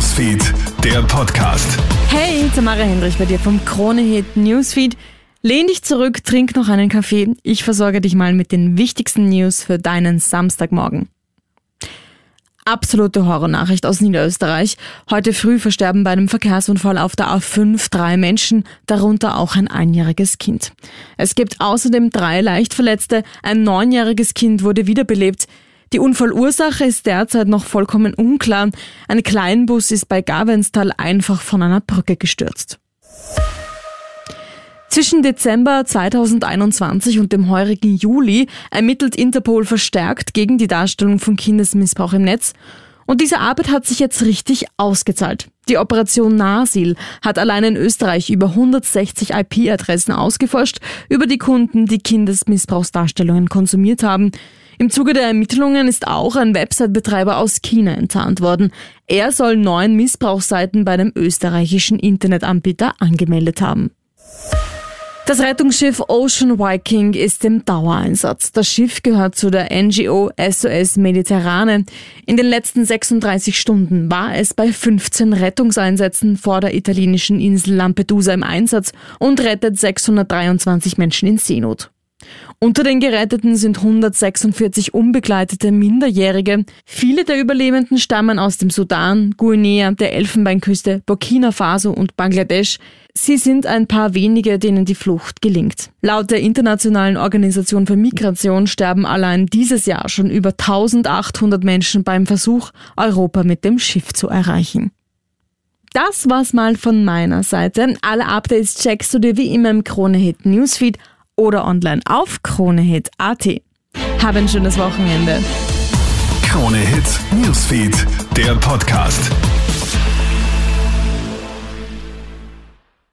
Newsfeed, der Podcast. Hey, Tamara Hendrich bei dir vom Kronehit Newsfeed. Lehn dich zurück, trink noch einen Kaffee. Ich versorge dich mal mit den wichtigsten News für deinen Samstagmorgen. Absolute Horrornachricht aus Niederösterreich. Heute früh versterben bei einem Verkehrsunfall auf der A5 drei Menschen, darunter auch ein einjähriges Kind. Es gibt außerdem drei Leichtverletzte. Ein neunjähriges Kind wurde wiederbelebt. Die Unfallursache ist derzeit noch vollkommen unklar. Ein Kleinbus ist bei Gavenstal einfach von einer Brücke gestürzt. Zwischen Dezember 2021 und dem heurigen Juli ermittelt Interpol verstärkt gegen die Darstellung von Kindesmissbrauch im Netz. Und diese Arbeit hat sich jetzt richtig ausgezahlt. Die Operation Nasil hat allein in Österreich über 160 IP-Adressen ausgeforscht über die Kunden, die Kindesmissbrauchsdarstellungen konsumiert haben. Im Zuge der Ermittlungen ist auch ein Website-Betreiber aus China enttarnt worden. Er soll neun Missbrauchsseiten bei einem österreichischen Internetanbieter angemeldet haben. Das Rettungsschiff Ocean Viking ist im Dauereinsatz. Das Schiff gehört zu der NGO SOS Mediterrane. In den letzten 36 Stunden war es bei 15 Rettungseinsätzen vor der italienischen Insel Lampedusa im Einsatz und rettet 623 Menschen in Seenot. Unter den Geretteten sind 146 unbegleitete Minderjährige. Viele der Überlebenden stammen aus dem Sudan, Guinea, der Elfenbeinküste, Burkina Faso und Bangladesch. Sie sind ein paar wenige, denen die Flucht gelingt. Laut der Internationalen Organisation für Migration sterben allein dieses Jahr schon über 1800 Menschen beim Versuch, Europa mit dem Schiff zu erreichen. Das war's mal von meiner Seite. Alle Updates checkst du dir wie immer im Kronehit Newsfeed oder online auf kronehit.at. Hab ein schönes Wochenende. Krone Hits, Newsfeed, der Podcast.